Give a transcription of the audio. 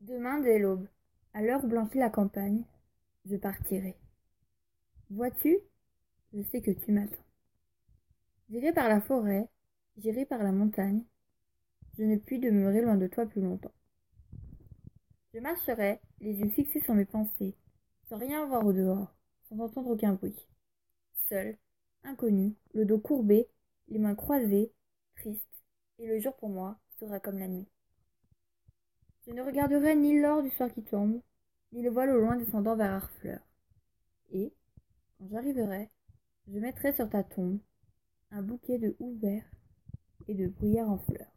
Demain dès l'aube, à l'heure blanchit la campagne, je partirai. Vois-tu, je sais que tu m'attends. J'irai par la forêt, j'irai par la montagne, je ne puis demeurer loin de toi plus longtemps. Je marcherai, les yeux fixés sur mes pensées, sans rien voir au dehors, sans entendre aucun bruit. Seul, inconnu, le dos courbé, les mains croisées, triste, et le jour pour moi sera comme la nuit. Je ne regarderai ni l'or du soir qui tombe, ni le voile au loin descendant vers Harfleur. Et, quand j'arriverai, je mettrai sur ta tombe un bouquet de houverts et de bruyères en fleurs.